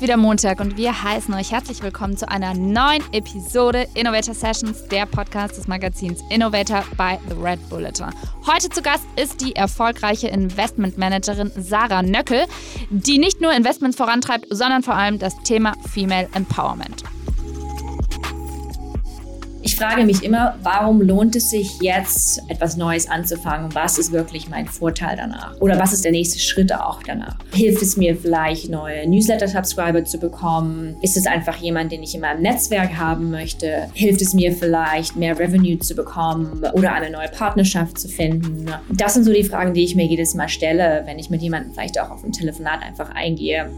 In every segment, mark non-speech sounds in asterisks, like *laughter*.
Ist wieder Montag und wir heißen euch herzlich willkommen zu einer neuen Episode Innovator Sessions, der Podcast des Magazins Innovator bei The Red Bulletin. Heute zu Gast ist die erfolgreiche Investmentmanagerin Sarah Nöckel, die nicht nur Investments vorantreibt, sondern vor allem das Thema Female Empowerment frage mich immer, warum lohnt es sich jetzt etwas Neues anzufangen? Was ist wirklich mein Vorteil danach? Oder was ist der nächste Schritt auch danach? Hilft es mir vielleicht, neue Newsletter-Subscriber zu bekommen? Ist es einfach jemand, den ich in meinem Netzwerk haben möchte? Hilft es mir vielleicht, mehr Revenue zu bekommen oder eine neue Partnerschaft zu finden? Das sind so die Fragen, die ich mir jedes Mal stelle, wenn ich mit jemandem vielleicht auch auf ein Telefonat einfach eingehe.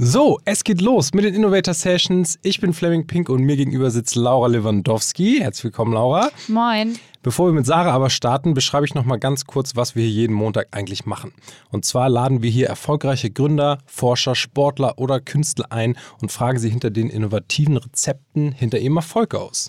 So, es geht los mit den Innovator Sessions. Ich bin Fleming Pink und mir gegenüber sitzt Laura Lewandowski. Herzlich willkommen, Laura. Moin. Bevor wir mit Sarah aber starten, beschreibe ich noch mal ganz kurz, was wir hier jeden Montag eigentlich machen. Und zwar laden wir hier erfolgreiche Gründer, Forscher, Sportler oder Künstler ein und fragen sie hinter den innovativen Rezepten hinter ihrem Erfolg aus.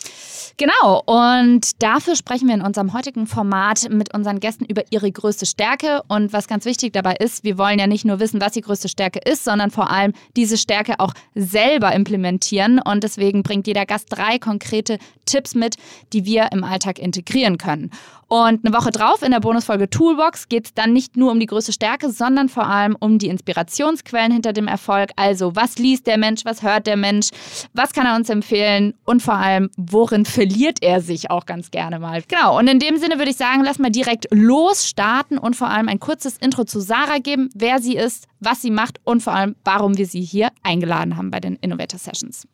Genau, und dafür sprechen wir in unserem heutigen Format mit unseren Gästen über ihre größte Stärke. Und was ganz wichtig dabei ist, wir wollen ja nicht nur wissen, was die größte Stärke ist, sondern vor allem diese Stärke auch selber implementieren. Und deswegen bringt jeder Gast drei konkrete Tipps mit, die wir im Alltag integrieren können. Und eine Woche drauf in der Bonusfolge Toolbox geht es dann nicht nur um die größte Stärke, sondern vor allem um die Inspirationsquellen hinter dem Erfolg. Also, was liest der Mensch, was hört der Mensch, was kann er uns empfehlen und vor allem, worin verliert er sich auch ganz gerne mal. Genau, und in dem Sinne würde ich sagen, lass mal direkt losstarten und vor allem ein kurzes Intro zu Sarah geben, wer sie ist, was sie macht und vor allem, warum wir sie hier eingeladen haben bei den Innovator Sessions.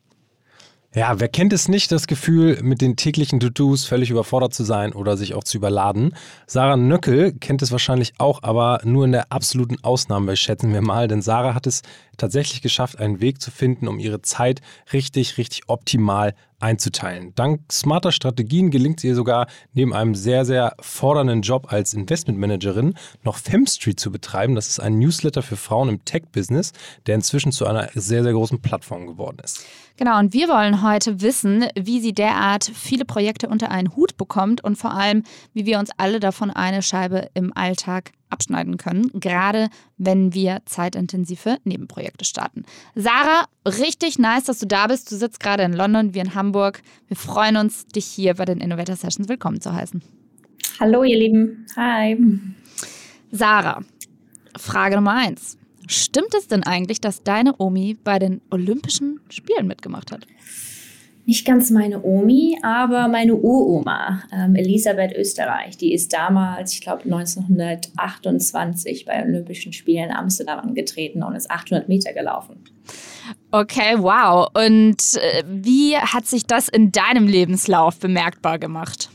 Ja, wer kennt es nicht, das Gefühl, mit den täglichen To-Dos völlig überfordert zu sein oder sich auch zu überladen? Sarah Nöckel kennt es wahrscheinlich auch, aber nur in der absoluten Ausnahme, schätzen wir mal, denn Sarah hat es tatsächlich geschafft, einen Weg zu finden, um ihre Zeit richtig, richtig optimal einzuteilen. Dank smarter Strategien gelingt es ihr sogar, neben einem sehr, sehr fordernden Job als Investmentmanagerin noch Femstreet zu betreiben. Das ist ein Newsletter für Frauen im Tech-Business, der inzwischen zu einer sehr, sehr großen Plattform geworden ist. Genau, und wir wollen heute wissen, wie sie derart viele Projekte unter einen Hut bekommt und vor allem, wie wir uns alle davon eine Scheibe im Alltag abschneiden können, gerade wenn wir zeitintensive Nebenprojekte starten. Sarah, richtig nice, dass du da bist. Du sitzt gerade in London, wir in Hamburg. Wir freuen uns, dich hier bei den Innovator Sessions willkommen zu heißen. Hallo, ihr Lieben. Hi. Sarah, Frage Nummer eins. Stimmt es denn eigentlich, dass deine Omi bei den Olympischen Spielen mitgemacht hat? nicht ganz meine Omi, aber meine Uroma, ähm, Elisabeth Österreich. Die ist damals, ich glaube 1928 bei Olympischen Spielen in Amsterdam angetreten und ist 800 Meter gelaufen. Okay, wow. Und äh, wie hat sich das in deinem Lebenslauf bemerkbar gemacht?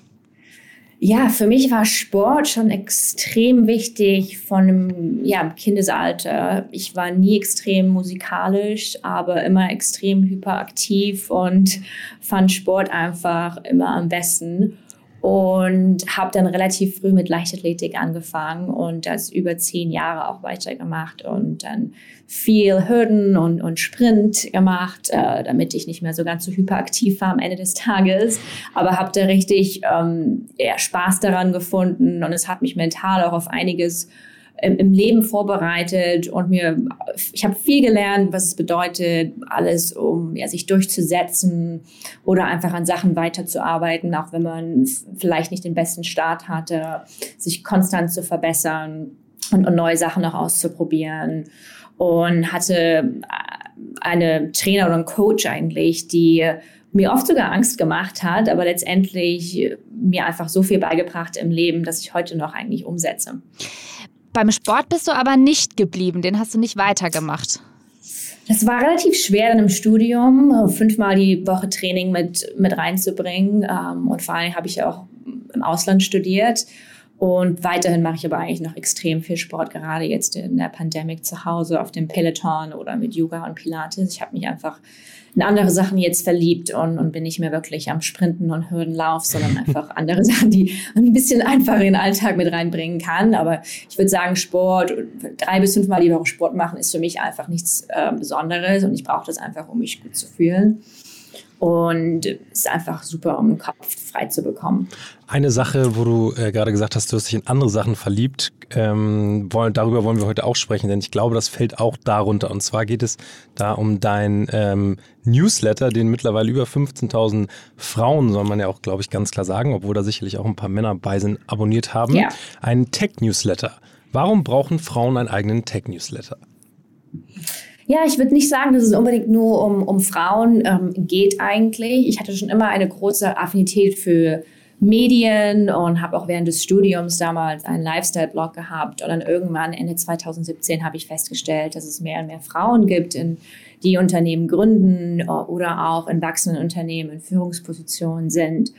Ja, für mich war Sport schon extrem wichtig von einem ja, Kindesalter. Ich war nie extrem musikalisch, aber immer extrem hyperaktiv und fand Sport einfach immer am besten und habe dann relativ früh mit Leichtathletik angefangen und das über zehn Jahre auch weitergemacht und dann viel Hürden und, und Sprint gemacht, äh, damit ich nicht mehr so ganz so hyperaktiv war am Ende des Tages, aber habe da richtig ähm, ja, Spaß daran gefunden und es hat mich mental auch auf einiges im Leben vorbereitet und mir, ich habe viel gelernt, was es bedeutet, alles, um ja, sich durchzusetzen oder einfach an Sachen weiterzuarbeiten, auch wenn man vielleicht nicht den besten Start hatte, sich konstant zu verbessern und, und neue Sachen auch auszuprobieren. Und hatte eine Trainer oder einen Coach eigentlich, die mir oft sogar Angst gemacht hat, aber letztendlich mir einfach so viel beigebracht im Leben, dass ich heute noch eigentlich umsetze. Beim Sport bist du aber nicht geblieben, den hast du nicht weitergemacht. Das war relativ schwer dann im Studium, fünfmal die Woche Training mit, mit reinzubringen. Ähm, und vor allem habe ich auch im Ausland studiert. Und weiterhin mache ich aber eigentlich noch extrem viel Sport, gerade jetzt in der Pandemie zu Hause auf dem Peloton oder mit Yoga und Pilates. Ich habe mich einfach in andere Sachen jetzt verliebt und, und bin nicht mehr wirklich am Sprinten und Hürdenlauf, sondern *laughs* einfach andere Sachen, die ein bisschen einfacher in den Alltag mit reinbringen kann. Aber ich würde sagen, Sport, drei bis fünfmal die Woche Sport machen, ist für mich einfach nichts äh, Besonderes und ich brauche das einfach, um mich gut zu fühlen. Und es ist einfach super, um den Kopf frei zu bekommen. Eine Sache, wo du äh, gerade gesagt hast, du hast dich in andere Sachen verliebt, ähm, wollen, darüber wollen wir heute auch sprechen, denn ich glaube, das fällt auch darunter. Und zwar geht es da um dein ähm, Newsletter, den mittlerweile über 15.000 Frauen, soll man ja auch, glaube ich, ganz klar sagen, obwohl da sicherlich auch ein paar Männer bei sind, abonniert haben. Ja. Einen Tech-Newsletter. Warum brauchen Frauen einen eigenen Tech-Newsletter? Ja, ich würde nicht sagen, dass es unbedingt nur um, um Frauen ähm, geht eigentlich. Ich hatte schon immer eine große Affinität für Medien und habe auch während des Studiums damals einen Lifestyle-Blog gehabt. Und dann irgendwann Ende 2017 habe ich festgestellt, dass es mehr und mehr Frauen gibt, in, die Unternehmen gründen oder auch in wachsenden Unternehmen in Führungspositionen sind.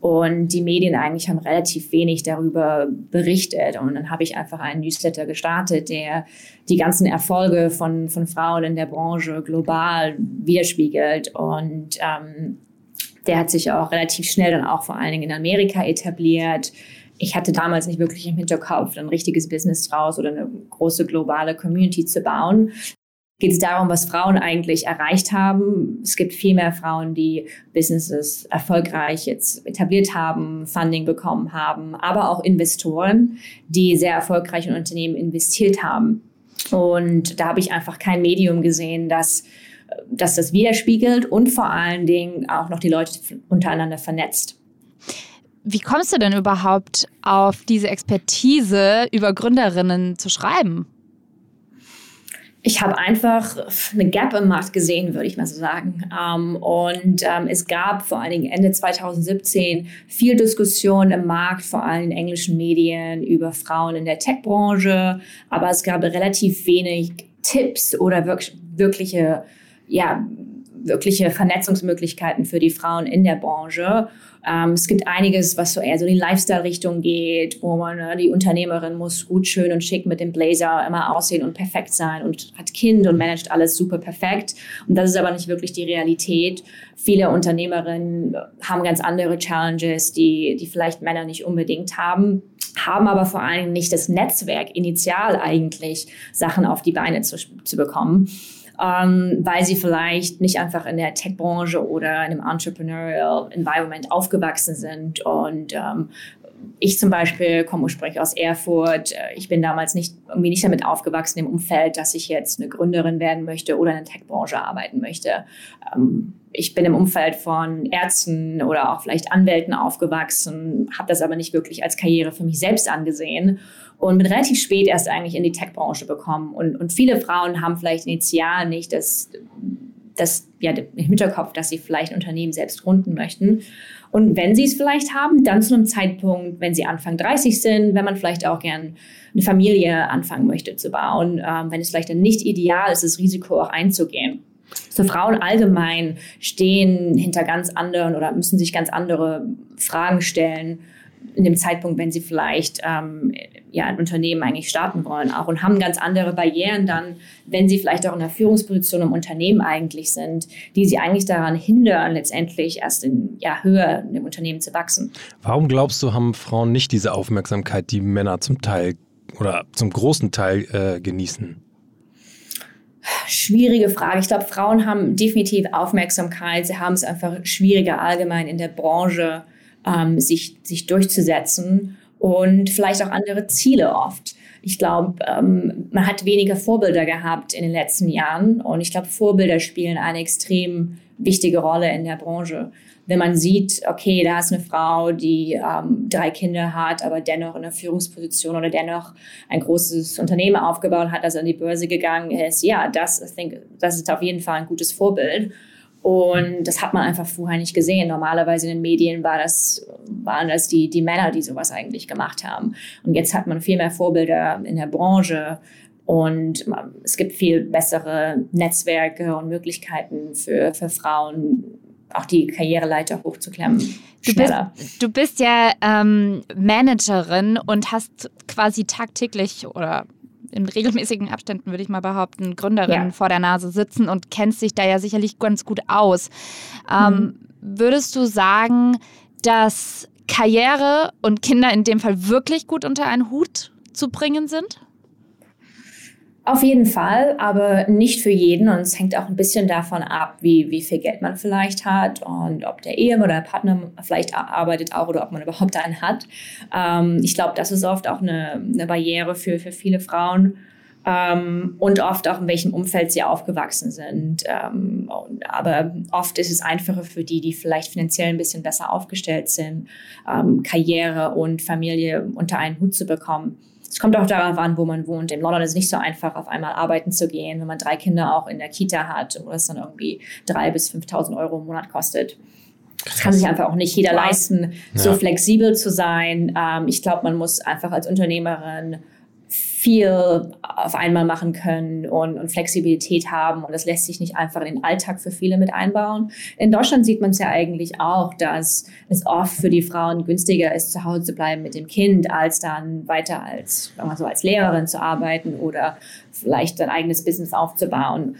Und die Medien eigentlich haben relativ wenig darüber berichtet. Und dann habe ich einfach einen Newsletter gestartet, der die ganzen Erfolge von, von Frauen in der Branche global widerspiegelt. Und ähm, der hat sich auch relativ schnell dann auch vor allen Dingen in Amerika etabliert. Ich hatte damals nicht wirklich im Hinterkopf, ein richtiges Business draus oder eine große globale Community zu bauen. Geht es darum, was Frauen eigentlich erreicht haben. Es gibt viel mehr Frauen, die Businesses erfolgreich jetzt etabliert haben, Funding bekommen haben, aber auch Investoren, die sehr erfolgreich in Unternehmen investiert haben. Und da habe ich einfach kein Medium gesehen, das dass das widerspiegelt und vor allen Dingen auch noch die Leute untereinander vernetzt. Wie kommst du denn überhaupt auf diese Expertise über Gründerinnen zu schreiben? Ich habe einfach eine Gap im Markt gesehen, würde ich mal so sagen. Ähm, und ähm, es gab vor allen Dingen Ende 2017 viel Diskussion im Markt, vor allem in englischen Medien, über Frauen in der Tech-Branche. Aber es gab relativ wenig Tipps oder wirklich, wirkliche ja, wirkliche Vernetzungsmöglichkeiten für die Frauen in der Branche. Ähm, es gibt einiges, was so eher so in die Lifestyle-Richtung geht, wo man, ne, die Unternehmerin muss gut, schön und schick mit dem Blazer immer aussehen und perfekt sein und hat Kind und managt alles super perfekt. Und das ist aber nicht wirklich die Realität. Viele Unternehmerinnen haben ganz andere Challenges, die, die vielleicht Männer nicht unbedingt haben haben aber vor allem nicht das Netzwerk initial eigentlich Sachen auf die Beine zu, zu bekommen ähm, weil sie vielleicht nicht einfach in der Tech-Branche oder in einem Entrepreneurial Environment aufgewachsen sind und ähm, ich zum Beispiel komme ursprünglich aus Erfurt. Ich bin damals nicht irgendwie nicht damit aufgewachsen im Umfeld, dass ich jetzt eine Gründerin werden möchte oder in der Tech-Branche arbeiten möchte. Ähm, ich bin im Umfeld von Ärzten oder auch vielleicht Anwälten aufgewachsen, habe das aber nicht wirklich als Karriere für mich selbst angesehen und bin relativ spät erst eigentlich in die Tech-Branche bekommen. Und, und viele Frauen haben vielleicht initial nicht das, das ja, im Hinterkopf, dass sie vielleicht ein Unternehmen selbst gründen möchten. Und wenn sie es vielleicht haben, dann zu einem Zeitpunkt, wenn sie Anfang 30 sind, wenn man vielleicht auch gern eine Familie anfangen möchte zu bauen, ähm, wenn es vielleicht dann nicht ideal ist, das Risiko auch einzugehen. So Frauen allgemein stehen hinter ganz anderen oder müssen sich ganz andere Fragen stellen in dem Zeitpunkt, wenn sie vielleicht ähm, ja, ein Unternehmen eigentlich starten wollen auch und haben ganz andere Barrieren dann, wenn sie vielleicht auch in der Führungsposition im Unternehmen eigentlich sind, die sie eigentlich daran hindern, letztendlich erst in ja, Höhe in dem Unternehmen zu wachsen. Warum glaubst du, haben Frauen nicht diese Aufmerksamkeit, die Männer zum Teil oder zum großen Teil äh, genießen? Schwierige Frage. Ich glaube, Frauen haben definitiv Aufmerksamkeit. Sie haben es einfach schwieriger allgemein in der Branche ähm, sich, sich durchzusetzen und vielleicht auch andere Ziele oft. Ich glaube, ähm, man hat weniger Vorbilder gehabt in den letzten Jahren und ich glaube, Vorbilder spielen eine extrem wichtige Rolle in der Branche. Wenn man sieht, okay, da ist eine Frau, die ähm, drei Kinder hat, aber dennoch in einer Führungsposition oder dennoch ein großes Unternehmen aufgebaut hat, das an die Börse gegangen ist, ja, das, ich denke, das ist auf jeden Fall ein gutes Vorbild. Und das hat man einfach vorher nicht gesehen. Normalerweise in den Medien war das, waren das die, die Männer, die sowas eigentlich gemacht haben. Und jetzt hat man viel mehr Vorbilder in der Branche. Und es gibt viel bessere Netzwerke und Möglichkeiten für, für Frauen, auch die Karriereleiter hochzuklemmen. Du bist, du bist ja ähm, Managerin und hast quasi tagtäglich oder in regelmäßigen Abständen, würde ich mal behaupten, Gründerinnen ja. vor der Nase sitzen und kennst dich da ja sicherlich ganz gut aus. Ähm, mhm. Würdest du sagen, dass Karriere und Kinder in dem Fall wirklich gut unter einen Hut zu bringen sind? Auf jeden Fall, aber nicht für jeden. Und es hängt auch ein bisschen davon ab, wie, wie viel Geld man vielleicht hat und ob der Ehemann oder der Partner vielleicht arbeitet auch oder ob man *laughs* überhaupt einen hat. Ähm, ich glaube, das ist oft auch eine, eine Barriere für, für viele Frauen. Ähm, und oft auch in welchem Umfeld sie aufgewachsen sind. Ähm, aber oft ist es einfacher für die, die vielleicht finanziell ein bisschen besser aufgestellt sind, ähm, Karriere und Familie unter einen Hut zu bekommen. Es kommt auch darauf an, wo man wohnt. In London ist es nicht so einfach, auf einmal arbeiten zu gehen, wenn man drei Kinder auch in der Kita hat, wo es dann irgendwie drei bis 5.000 Euro im Monat kostet. Das kann sich einfach auch nicht jeder leisten, so ja. flexibel zu sein. Ähm, ich glaube, man muss einfach als Unternehmerin viel auf einmal machen können und, und, Flexibilität haben. Und das lässt sich nicht einfach in den Alltag für viele mit einbauen. In Deutschland sieht man es ja eigentlich auch, dass es oft für die Frauen günstiger ist, zu Hause zu bleiben mit dem Kind, als dann weiter als, sagen wir so, als Lehrerin zu arbeiten oder vielleicht ein eigenes Business aufzubauen.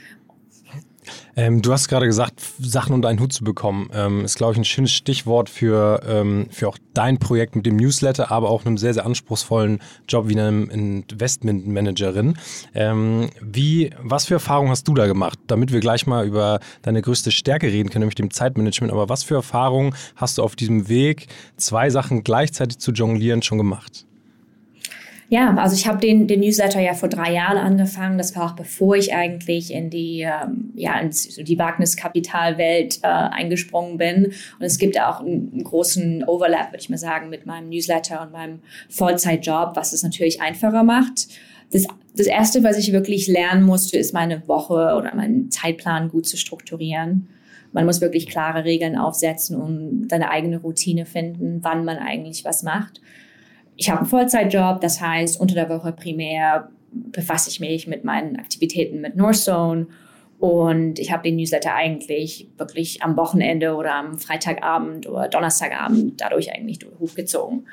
Ähm, du hast gerade gesagt, Sachen unter einen Hut zu bekommen, ähm, ist, glaube ich, ein schönes Stichwort für, ähm, für auch dein Projekt mit dem Newsletter, aber auch einem sehr, sehr anspruchsvollen Job wie einem Investmentmanagerin. Ähm, wie, was für Erfahrungen hast du da gemacht, damit wir gleich mal über deine größte Stärke reden können, nämlich dem Zeitmanagement. Aber was für Erfahrungen hast du auf diesem Weg, zwei Sachen gleichzeitig zu jonglieren, schon gemacht? Ja, also ich habe den, den Newsletter ja vor drei Jahren angefangen. Das war auch bevor ich eigentlich in die, ähm, ja, in die Wagniskapitalwelt äh, eingesprungen bin. Und es gibt auch einen, einen großen Overlap, würde ich mal sagen, mit meinem Newsletter und meinem Vollzeitjob, was es natürlich einfacher macht. Das, das Erste, was ich wirklich lernen musste, ist meine Woche oder meinen Zeitplan gut zu strukturieren. Man muss wirklich klare Regeln aufsetzen und seine eigene Routine finden, wann man eigentlich was macht ich habe einen Vollzeitjob, das heißt, unter der Woche primär befasse ich mich mit meinen Aktivitäten mit Northzone und ich habe den Newsletter eigentlich wirklich am Wochenende oder am Freitagabend oder Donnerstagabend dadurch eigentlich hochgezogen.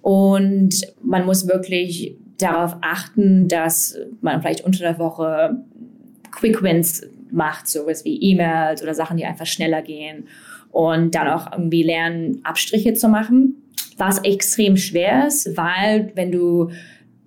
Und man muss wirklich darauf achten, dass man vielleicht unter der Woche Quick Wins macht, sowas wie E-Mails oder Sachen, die einfach schneller gehen. Und dann auch irgendwie lernen, Abstriche zu machen was extrem schwer ist, weil wenn du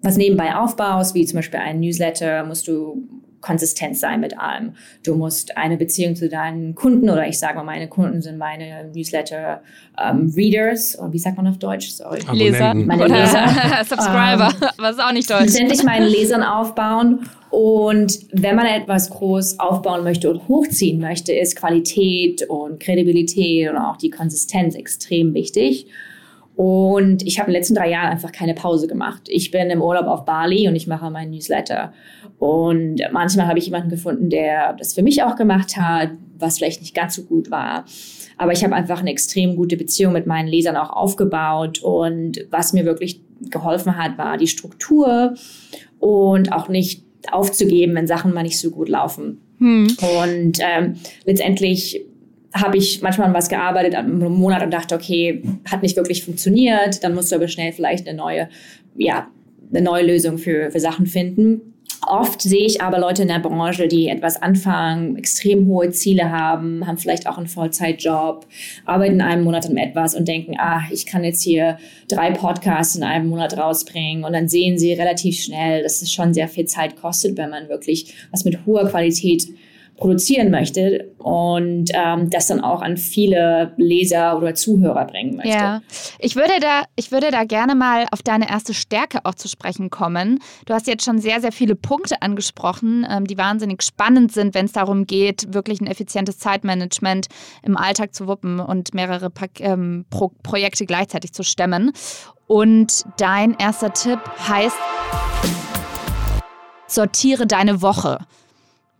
was nebenbei aufbaust, wie zum Beispiel einen Newsletter, musst du konsistent sein mit allem. Du musst eine Beziehung zu deinen Kunden oder ich sage mal, meine Kunden sind meine Newsletter-Readers. Ähm, wie sagt man auf Deutsch? Sorry. Leser. Meine oder Leser. *laughs* Subscriber, ähm, was ist auch nicht Deutsch. Letztendlich meinen Lesern aufbauen. Und wenn man etwas groß aufbauen möchte und hochziehen möchte, ist Qualität und Kredibilität und auch die Konsistenz extrem wichtig. Und ich habe in den letzten drei Jahren einfach keine Pause gemacht. Ich bin im Urlaub auf Bali und ich mache meinen Newsletter. Und manchmal habe ich jemanden gefunden, der das für mich auch gemacht hat, was vielleicht nicht ganz so gut war. Aber ich habe einfach eine extrem gute Beziehung mit meinen Lesern auch aufgebaut. Und was mir wirklich geholfen hat, war die Struktur und auch nicht aufzugeben, wenn Sachen mal nicht so gut laufen. Hm. Und ähm, letztendlich habe ich manchmal an was gearbeitet, einen Monat und dachte, okay, hat nicht wirklich funktioniert, dann musst du aber schnell vielleicht eine neue, ja, eine neue Lösung für, für Sachen finden. Oft sehe ich aber Leute in der Branche, die etwas anfangen, extrem hohe Ziele haben, haben vielleicht auch einen Vollzeitjob, arbeiten in einem Monat an etwas und denken, ah, ich kann jetzt hier drei Podcasts in einem Monat rausbringen. Und dann sehen sie relativ schnell, dass es schon sehr viel Zeit kostet, wenn man wirklich was mit hoher Qualität produzieren möchte und ähm, das dann auch an viele Leser oder Zuhörer bringen möchte. Ja, ich würde da, ich würde da gerne mal auf deine erste Stärke auch zu sprechen kommen. Du hast jetzt schon sehr, sehr viele Punkte angesprochen, ähm, die wahnsinnig spannend sind, wenn es darum geht, wirklich ein effizientes Zeitmanagement im Alltag zu wuppen und mehrere pa ähm, Pro Projekte gleichzeitig zu stemmen. Und dein erster Tipp heißt, sortiere deine Woche.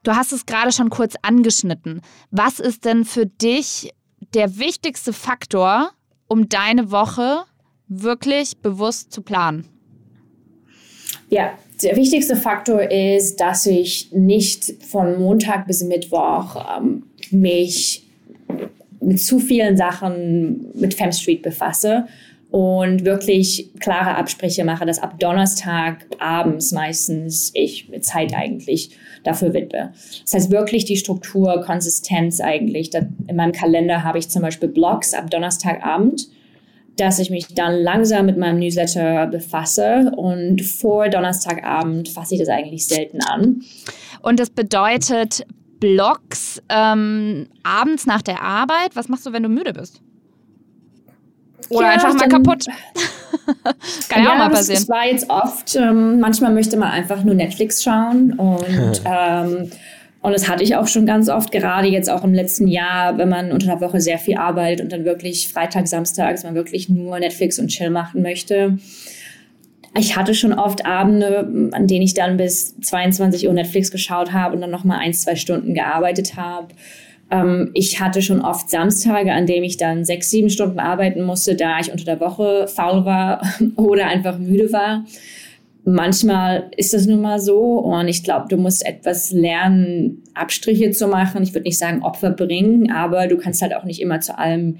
Du hast es gerade schon kurz angeschnitten. Was ist denn für dich der wichtigste Faktor, um deine Woche wirklich bewusst zu planen? Ja, der wichtigste Faktor ist, dass ich nicht von Montag bis Mittwoch ähm, mich mit zu vielen Sachen mit Femstreet befasse und wirklich klare Absprüche mache, dass ab Donnerstag abends meistens ich Zeit eigentlich dafür widme. Das heißt wirklich die Struktur, Konsistenz eigentlich. in meinem Kalender habe ich zum Beispiel Blogs ab Donnerstagabend. dass ich mich dann langsam mit meinem Newsletter befasse und vor Donnerstagabend fasse ich das eigentlich selten an. Und das bedeutet Blogs ähm, abends nach der Arbeit. Was machst du, wenn du müde bist? Oder ja, einfach mal kaputt. *laughs* Kann ja, auch mal passieren. Das, war jetzt oft, ähm, manchmal möchte man einfach nur Netflix schauen und *laughs* ähm, und das hatte ich auch schon ganz oft, gerade jetzt auch im letzten Jahr, wenn man unter der Woche sehr viel arbeitet und dann wirklich Freitag, Samstag, dass man wirklich nur Netflix und Chill machen möchte. Ich hatte schon oft Abende, an denen ich dann bis 22 Uhr Netflix geschaut habe und dann nochmal ein, zwei Stunden gearbeitet habe. Ähm, ich hatte schon oft Samstage, an denen ich dann sechs, sieben Stunden arbeiten musste, da ich unter der Woche faul war *laughs* oder einfach müde war manchmal ist das nun mal so und ich glaube, du musst etwas lernen, Abstriche zu machen. Ich würde nicht sagen Opfer bringen, aber du kannst halt auch nicht immer zu allem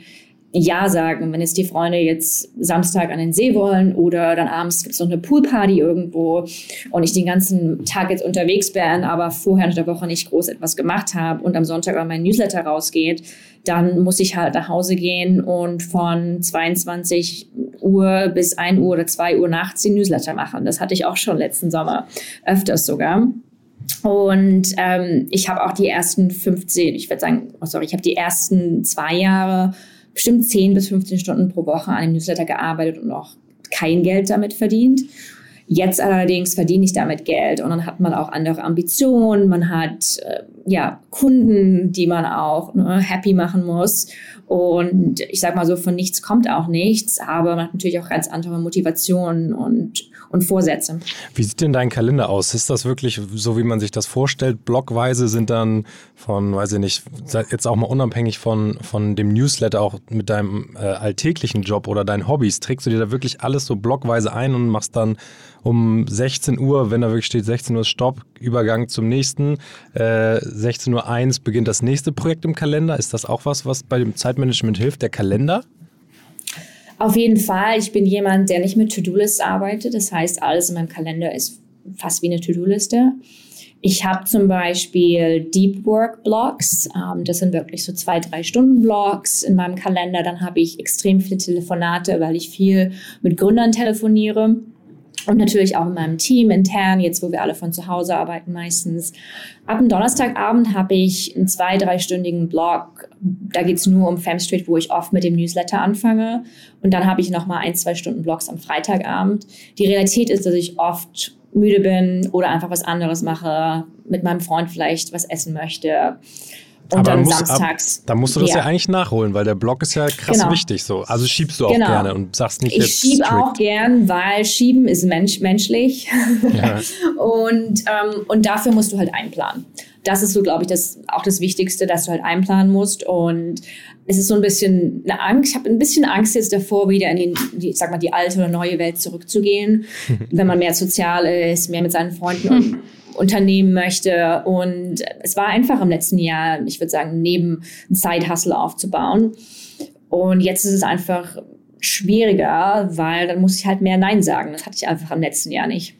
ja sagen. Wenn jetzt die Freunde jetzt Samstag an den See wollen oder dann abends gibt es noch eine Poolparty irgendwo und ich den ganzen Tag jetzt unterwegs bin, aber vorher in der Woche nicht groß etwas gemacht habe und am Sonntag aber mein Newsletter rausgeht, dann muss ich halt nach Hause gehen und von 22 Uhr bis 1 Uhr oder 2 Uhr nachts die Newsletter machen. Das hatte ich auch schon letzten Sommer, öfters sogar. Und ähm, ich habe auch die ersten 15, ich würde sagen, oh sorry, ich habe die ersten zwei Jahre bestimmt 10 bis 15 Stunden pro Woche an dem Newsletter gearbeitet und auch kein Geld damit verdient. Jetzt allerdings verdiene ich damit Geld und dann hat man auch andere Ambitionen, man hat äh, ja Kunden, die man auch ne, happy machen muss und ich sag mal so, von nichts kommt auch nichts, aber man hat natürlich auch ganz andere Motivationen und, und Vorsätze. Wie sieht denn dein Kalender aus? Ist das wirklich so, wie man sich das vorstellt? Blockweise sind dann von, weiß ich nicht, jetzt auch mal unabhängig von, von dem Newsletter, auch mit deinem äh, alltäglichen Job oder deinen Hobbys, trägst du dir da wirklich alles so blockweise ein und machst dann um 16 Uhr, wenn da wirklich steht 16 Uhr Stopp, Übergang zum nächsten, äh, 16.01 Uhr beginnt das nächste Projekt im Kalender. Ist das auch was, was bei dem Zeitmanagement hilft, der Kalender? Auf jeden Fall. Ich bin jemand, der nicht mit To-Do-Lists arbeitet. Das heißt, alles in meinem Kalender ist fast wie eine To-Do-Liste. Ich habe zum Beispiel Deep Work Blocks. Ähm, das sind wirklich so zwei, drei Stunden Blocks in meinem Kalender. Dann habe ich extrem viele Telefonate, weil ich viel mit Gründern telefoniere. Und natürlich auch in meinem Team intern, jetzt wo wir alle von zu Hause arbeiten meistens. Ab dem Donnerstagabend habe ich einen zwei-, dreistündigen Blog. Da geht es nur um Femstreet, wo ich oft mit dem Newsletter anfange. Und dann habe ich nochmal ein, zwei Stunden Blogs am Freitagabend. Die Realität ist, dass ich oft müde bin oder einfach was anderes mache, mit meinem Freund vielleicht was essen möchte. Und Aber dann muss, samstags. Ab, da musst du das ja. ja. eigentlich nachholen, weil der Blog ist ja krass genau. wichtig so. Also schiebst du auch genau. gerne und sagst nicht ich jetzt. Ich schiebe auch gern, weil schieben ist mensch, menschlich. Ja. *laughs* und, ähm, und dafür musst du halt einplanen. Das ist so, glaube ich, das, auch das Wichtigste, dass du halt einplanen musst. Und es ist so ein bisschen eine Angst. Ich habe ein bisschen Angst jetzt davor, wieder in die, ich sag mal, die alte oder neue Welt zurückzugehen, *laughs* wenn man mehr sozial ist, mehr mit seinen Freunden und *laughs* unternehmen möchte. Und es war einfach im letzten Jahr, ich würde sagen, neben ein Side-Hustle aufzubauen. Und jetzt ist es einfach schwieriger, weil dann muss ich halt mehr Nein sagen. Das hatte ich einfach im letzten Jahr nicht.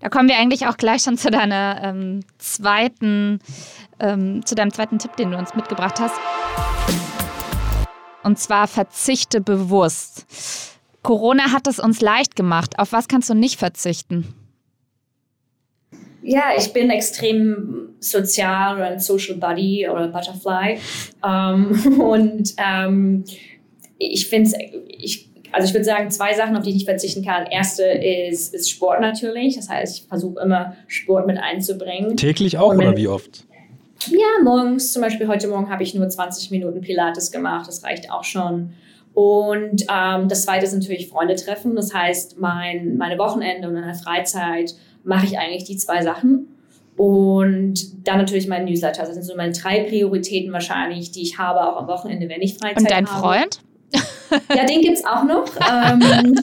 Da kommen wir eigentlich auch gleich schon zu deiner ähm, zweiten, ähm, zu deinem zweiten Tipp, den du uns mitgebracht hast. Und zwar verzichte bewusst. Corona hat es uns leicht gemacht. Auf was kannst du nicht verzichten? Ja, ich bin extrem sozial oder ein Social Buddy oder Butterfly. Ähm, *laughs* und ähm, ich finde ich, also ich würde sagen, zwei Sachen, auf die ich nicht verzichten kann. Erste ist, ist Sport natürlich. Das heißt, ich versuche immer Sport mit einzubringen. Täglich auch wenn, oder wie oft? Ja, morgens. Zum Beispiel heute Morgen habe ich nur 20 Minuten Pilates gemacht. Das reicht auch schon. Und ähm, das zweite ist natürlich Freunde treffen. Das heißt, mein, meine Wochenende und meine Freizeit mache ich eigentlich die zwei Sachen. Und dann natürlich mein Newsletter. Das sind so meine drei Prioritäten wahrscheinlich, die ich habe, auch am Wochenende, wenn ich Freizeit habe. Und dein habe. Freund? Ja, den gibt es auch noch. *laughs* Ähm,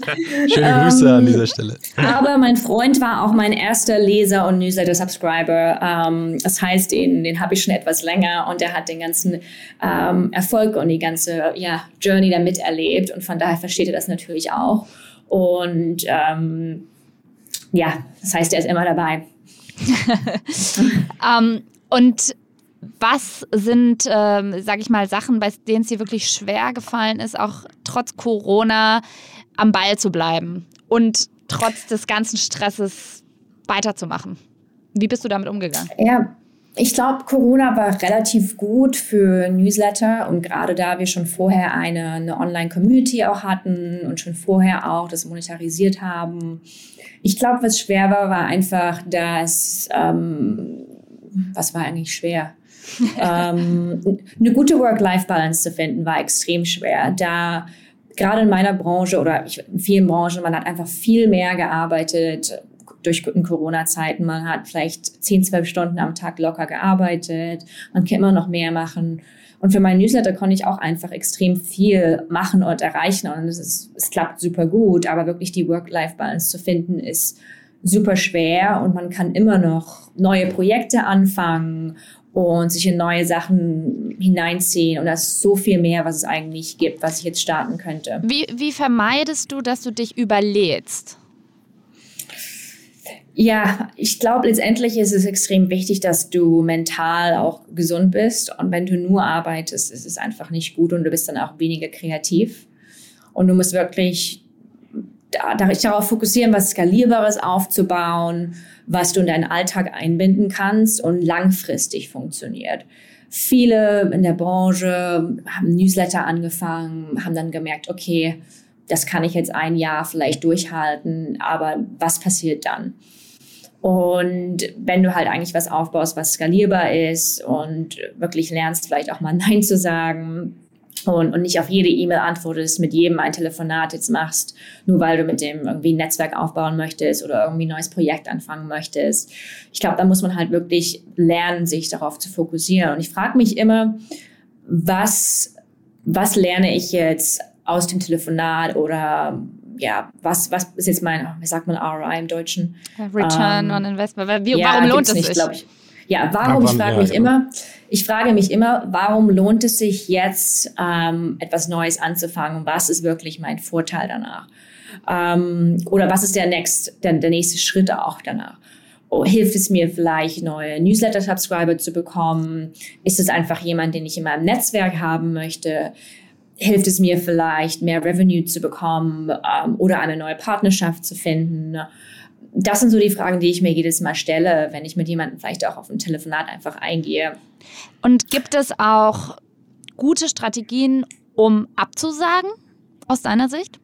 Schöne Grüße ähm, an dieser Stelle. Aber mein Freund war auch mein erster Leser und Newsletter-Subscriber. Ähm, das heißt, den, den habe ich schon etwas länger und der hat den ganzen ähm, Erfolg und die ganze ja, Journey da miterlebt. Und von daher versteht er das natürlich auch. Und ähm, ja, das heißt, er ist immer dabei. um, *laughs* ähm, und Was sind, ähm, sage ich mal, Sachen, bei denen es dir wirklich schwer gefallen ist, auch trotz Corona am Ball zu bleiben und trotz des ganzen Stresses weiterzumachen? Wie bist du damit umgegangen? Ja, ich glaube, Corona war relativ gut für Newsletter und gerade da wir schon vorher eine, eine Online-Community auch hatten und schon vorher auch das monetarisiert haben. Ich glaube, was schwer war, war einfach, dass, ähm, was war eigentlich schwer? *laughs* ähm, eine gute Work-Life-Balance zu finden, war extrem schwer. Da gerade in meiner Branche oder in vielen Branchen, man hat einfach viel mehr gearbeitet, durch Corona-Zeiten. Man hat vielleicht 10, 12 Stunden am Tag locker gearbeitet. Man kann immer noch mehr machen. Und für meinen Newsletter konnte ich auch einfach extrem viel machen und erreichen. Und es, ist, es klappt super gut. Aber wirklich die Work-Life-Balance zu finden, ist super schwer. Und man kann immer noch neue Projekte anfangen und sich in neue Sachen hineinziehen. Und da ist so viel mehr, was es eigentlich gibt, was ich jetzt starten könnte. Wie, wie vermeidest du, dass du dich überlädst? Ja, ich glaube, letztendlich ist es extrem wichtig, dass du mental auch gesund bist. Und wenn du nur arbeitest, ist es einfach nicht gut und du bist dann auch weniger kreativ. Und du musst wirklich darauf fokussieren, was Skalierbares aufzubauen, was du in deinen Alltag einbinden kannst und langfristig funktioniert. Viele in der Branche haben Newsletter angefangen, haben dann gemerkt, okay, das kann ich jetzt ein Jahr vielleicht durchhalten, aber was passiert dann? Und wenn du halt eigentlich was aufbaust, was skalierbar ist und wirklich lernst, vielleicht auch mal *laughs* Nein zu sagen und, und nicht auf jede E-Mail antwortest, mit jedem ein Telefonat jetzt machst, nur weil du mit dem irgendwie ein Netzwerk aufbauen möchtest oder irgendwie ein neues Projekt anfangen möchtest. Ich glaube, da muss man halt wirklich lernen, sich darauf zu fokussieren. Und ich frage mich immer, was, was lerne ich jetzt aus dem Telefonat oder ja, was, was ist jetzt mein, wie sagt man ROI im Deutschen? Return ähm, on Investment. Wie, ja, warum lohnt es sich? Ich. Ja, warum? Ich frage mich ja, immer, ich frage mich immer, warum lohnt es sich jetzt, ähm, etwas Neues anzufangen? Was ist wirklich mein Vorteil danach? Ähm, oder was ist der, next, der, der nächste Schritt auch danach? Oh, hilft es mir vielleicht, neue Newsletter-Subscriber zu bekommen? Ist es einfach jemand, den ich in meinem Netzwerk haben möchte? Hilft es mir vielleicht, mehr Revenue zu bekommen ähm, oder eine neue Partnerschaft zu finden? Das sind so die Fragen, die ich mir jedes Mal stelle, wenn ich mit jemandem vielleicht auch auf ein Telefonat einfach eingehe. Und gibt es auch gute Strategien, um abzusagen, aus deiner Sicht?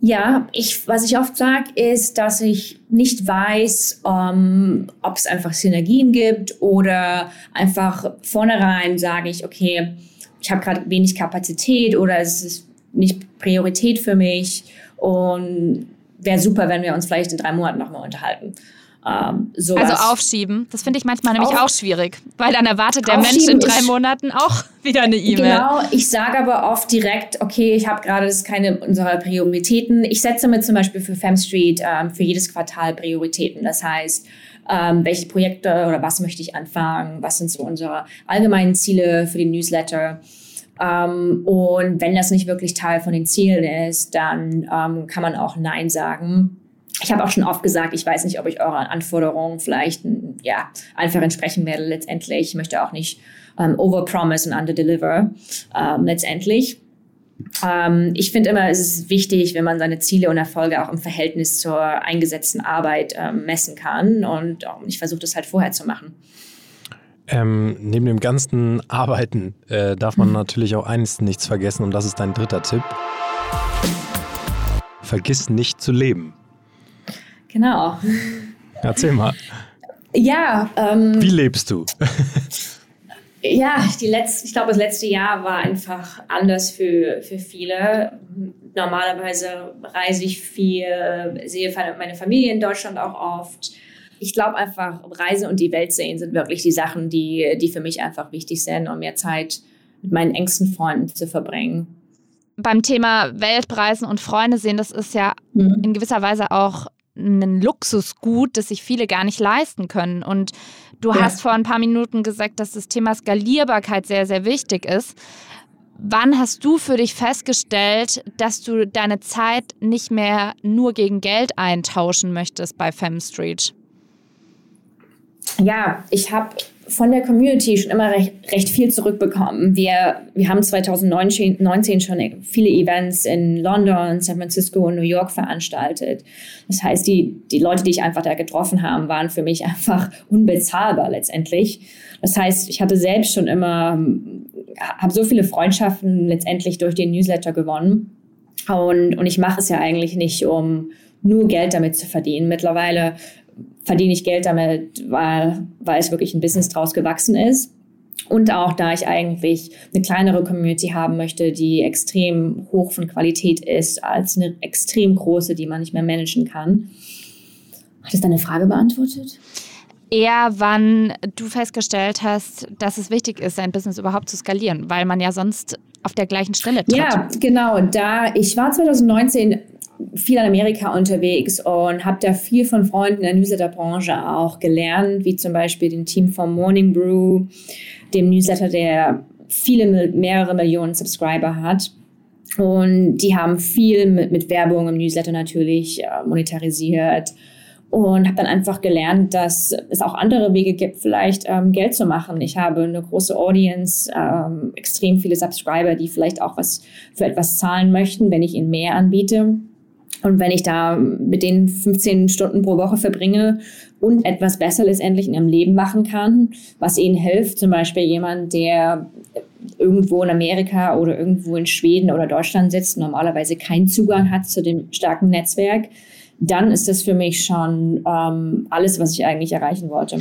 Ja, ich, was ich oft sage, ist, dass ich nicht weiß, ähm, ob es einfach Synergien gibt oder einfach vornherein sage ich, okay, ich habe gerade wenig Kapazität oder es ist nicht Priorität für mich und wäre super, wenn wir uns vielleicht in drei Monaten nochmal unterhalten. Ähm, also aufschieben, das finde ich manchmal nämlich Auf, auch schwierig, weil dann erwartet der Mensch in drei Monaten auch *laughs* wieder eine E-Mail. Genau, ich sage aber oft direkt, okay, ich habe gerade, das ist keine unserer Prioritäten. Ich setze mir zum Beispiel für FemStreet ähm, für jedes Quartal Prioritäten. Das heißt, ähm, welche Projekte oder was möchte ich anfangen, was sind so unsere allgemeinen Ziele für den Newsletter. Ähm, und wenn das nicht wirklich Teil von den Zielen ist, dann ähm, kann man auch Nein sagen. Ich habe auch schon oft gesagt, ich weiß nicht, ob ich euren Anforderungen vielleicht ja, einfach entsprechen werde letztendlich. Ich möchte auch nicht ähm, overpromise und underdeliver ähm, letztendlich. Ähm, ich finde immer, es ist wichtig, wenn man seine Ziele und Erfolge auch im Verhältnis zur eingesetzten Arbeit ähm, messen kann. Und ähm, ich versuche das halt vorher zu machen. Ähm, neben dem ganzen Arbeiten äh, darf man natürlich auch eines nichts vergessen und das ist dein dritter Tipp. Vergiss nicht zu leben. Genau. Erzähl mal. Ja. Ähm, Wie lebst du? *laughs* Ja, die letzte, ich glaube, das letzte Jahr war einfach anders für, für viele. Normalerweise reise ich viel, sehe meine Familie in Deutschland auch oft. Ich glaube einfach, Reisen und die Welt sehen sind wirklich die Sachen, die, die für mich einfach wichtig sind, um mehr Zeit mit meinen engsten Freunden zu verbringen. Beim Thema Weltreisen und Freunde sehen, das ist ja mhm. in gewisser Weise auch ein Luxusgut, das sich viele gar nicht leisten können. Und du ja. hast vor ein paar Minuten gesagt, dass das Thema Skalierbarkeit sehr, sehr wichtig ist. Wann hast du für dich festgestellt, dass du deine Zeit nicht mehr nur gegen Geld eintauschen möchtest bei FemStreet? Ja, ich habe von der Community schon immer recht, recht viel zurückbekommen. Wir, wir haben 2019 schon viele Events in London, San Francisco und New York veranstaltet. Das heißt, die, die Leute, die ich einfach da getroffen habe, waren für mich einfach unbezahlbar letztendlich. Das heißt, ich hatte selbst schon immer, habe so viele Freundschaften letztendlich durch den Newsletter gewonnen. Und, und ich mache es ja eigentlich nicht, um nur Geld damit zu verdienen. Mittlerweile verdiene ich Geld damit, weil, weil es wirklich ein Business draus gewachsen ist. Und auch da ich eigentlich eine kleinere Community haben möchte, die extrem hoch von Qualität ist, als eine extrem große, die man nicht mehr managen kann. Hat es deine Frage beantwortet? Eher, wann du festgestellt hast, dass es wichtig ist, sein Business überhaupt zu skalieren, weil man ja sonst auf der gleichen Stelle tritt. Ja, genau. Da ich war 2019 viel in Amerika unterwegs und habe da viel von Freunden der Newsletter-Branche auch gelernt, wie zum Beispiel dem Team vom Morning Brew, dem Newsletter, der viele, mehrere Millionen Subscriber hat. Und die haben viel mit, mit Werbung im Newsletter natürlich äh, monetarisiert und habe dann einfach gelernt, dass es auch andere Wege gibt, vielleicht ähm, Geld zu machen. Ich habe eine große Audience, ähm, extrem viele Subscriber, die vielleicht auch was für etwas zahlen möchten, wenn ich ihnen mehr anbiete. Und wenn ich da mit den 15 Stunden pro Woche verbringe und etwas besser letztendlich in ihrem Leben machen kann, was ihnen hilft, zum Beispiel jemand, der irgendwo in Amerika oder irgendwo in Schweden oder Deutschland sitzt, normalerweise keinen Zugang hat zu dem starken Netzwerk, dann ist das für mich schon ähm, alles, was ich eigentlich erreichen wollte.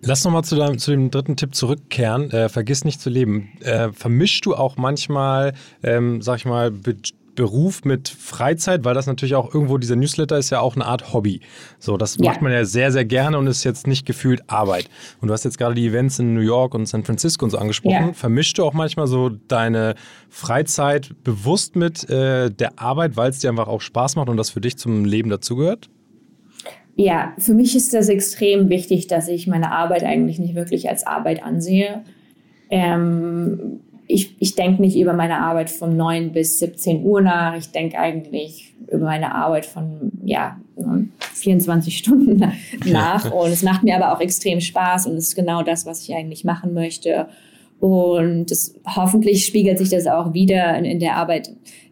Lass nochmal zu, zu dem dritten Tipp zurückkehren. Äh, vergiss nicht zu leben. Äh, vermischst du auch manchmal, ähm, sag ich mal, Beruf mit Freizeit, weil das natürlich auch irgendwo, dieser Newsletter ist ja auch eine Art Hobby. So, das ja. macht man ja sehr, sehr gerne und ist jetzt nicht gefühlt Arbeit. Und du hast jetzt gerade die Events in New York und San Francisco und so angesprochen. Ja. Vermischst du auch manchmal so deine Freizeit bewusst mit äh, der Arbeit, weil es dir einfach auch Spaß macht und das für dich zum Leben dazugehört? Ja, für mich ist das extrem wichtig, dass ich meine Arbeit eigentlich nicht wirklich als Arbeit ansehe. Ähm, ich, ich denke nicht über meine Arbeit von 9 bis 17 Uhr nach. Ich denke eigentlich über meine Arbeit von ja, 24 Stunden *laughs* nach. Und es macht mir aber auch extrem Spaß und es ist genau das, was ich eigentlich machen möchte. Und das, hoffentlich spiegelt sich das auch wieder in, in der Arbeit,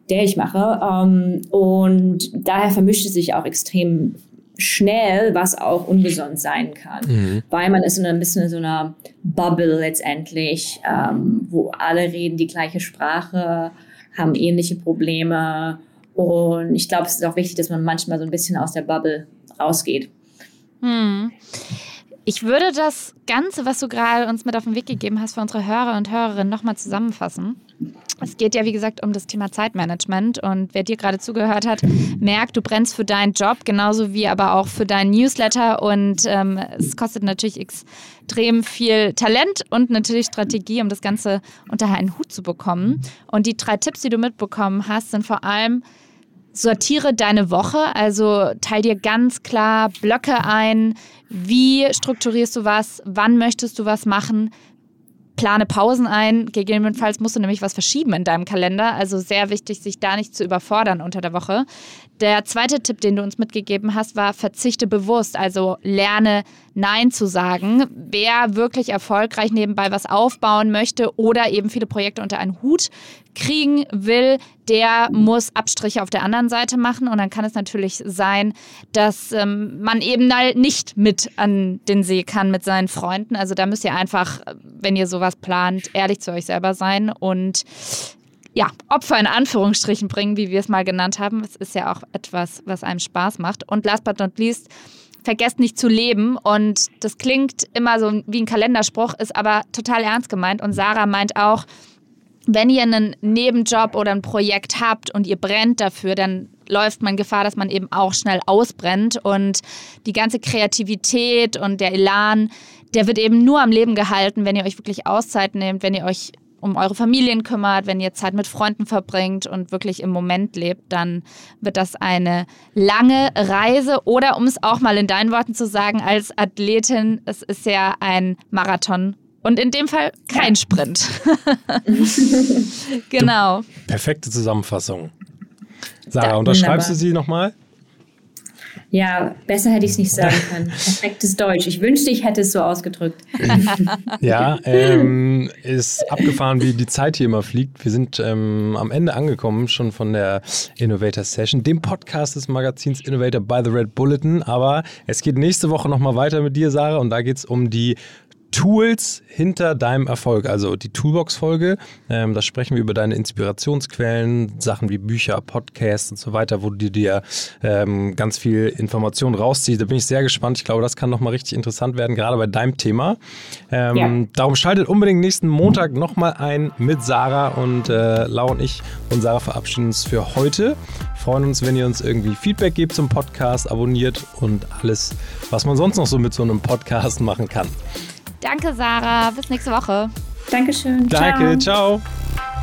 der ich mache. Ähm, und daher vermischt es sich auch extrem schnell, was auch ungesund sein kann, mhm. weil man ist in ein bisschen in so einer Bubble letztendlich, ähm, wo alle reden die gleiche Sprache, haben ähnliche Probleme und ich glaube, es ist auch wichtig, dass man manchmal so ein bisschen aus der Bubble rausgeht. Mhm. Ich würde das Ganze, was du gerade uns mit auf den Weg gegeben hast, für unsere Hörer und Hörerinnen nochmal zusammenfassen. Es geht ja, wie gesagt, um das Thema Zeitmanagement. Und wer dir gerade zugehört hat, merkt, du brennst für deinen Job, genauso wie aber auch für deinen Newsletter. Und ähm, es kostet natürlich extrem viel Talent und natürlich Strategie, um das Ganze unter einen Hut zu bekommen. Und die drei Tipps, die du mitbekommen hast, sind vor allem, sortiere deine Woche, also teil dir ganz klar Blöcke ein, wie strukturierst du was, wann möchtest du was machen, plane Pausen ein. Gegebenenfalls musst du nämlich was verschieben in deinem Kalender. Also sehr wichtig, sich da nicht zu überfordern unter der Woche. Der zweite Tipp, den du uns mitgegeben hast, war verzichte bewusst. Also lerne Nein zu sagen. Wer wirklich erfolgreich nebenbei was aufbauen möchte oder eben viele Projekte unter einen Hut kriegen will, der muss Abstriche auf der anderen Seite machen. Und dann kann es natürlich sein, dass ähm, man eben nicht mit an den See kann mit seinen Freunden. Also da müsst ihr einfach, wenn ihr sowas plant, ehrlich zu euch selber sein und ja, Opfer in Anführungsstrichen bringen, wie wir es mal genannt haben. Es ist ja auch etwas, was einem Spaß macht. Und last but not least, vergesst nicht zu leben. Und das klingt immer so wie ein Kalenderspruch, ist aber total ernst gemeint. Und Sarah meint auch, wenn ihr einen Nebenjob oder ein Projekt habt und ihr brennt dafür, dann läuft man Gefahr, dass man eben auch schnell ausbrennt. Und die ganze Kreativität und der Elan, der wird eben nur am Leben gehalten, wenn ihr euch wirklich Auszeit nehmt, wenn ihr euch um eure Familien kümmert, wenn ihr Zeit mit Freunden verbringt und wirklich im Moment lebt, dann wird das eine lange Reise. Oder um es auch mal in deinen Worten zu sagen, als Athletin, es ist ja ein Marathon. Und in dem Fall kein Sprint. *laughs* genau. Perfekte Zusammenfassung. Sarah, ja, unterschreibst du sie nochmal? Ja, besser hätte ich es nicht sagen *laughs* können. Perfektes Deutsch. Ich wünschte, ich hätte es so ausgedrückt. *laughs* ja, ähm, ist abgefahren, wie die Zeit hier immer fliegt. Wir sind ähm, am Ende angekommen, schon von der Innovator Session, dem Podcast des Magazins Innovator by the Red Bulletin. Aber es geht nächste Woche nochmal weiter mit dir, Sarah, und da geht es um die Tools hinter deinem Erfolg, also die Toolbox-Folge. Ähm, da sprechen wir über deine Inspirationsquellen, Sachen wie Bücher, Podcasts und so weiter, wo du dir ähm, ganz viel Information rausziehst. Da bin ich sehr gespannt. Ich glaube, das kann nochmal richtig interessant werden, gerade bei deinem Thema. Ähm, ja. Darum schaltet unbedingt nächsten Montag nochmal ein mit Sarah und äh, Lau und ich und Sarah verabschieden uns für heute. Freuen uns, wenn ihr uns irgendwie Feedback gebt zum Podcast, abonniert und alles, was man sonst noch so mit so einem Podcast machen kann. Danke, Sarah. Bis nächste Woche. Dankeschön. Danke, ciao. ciao.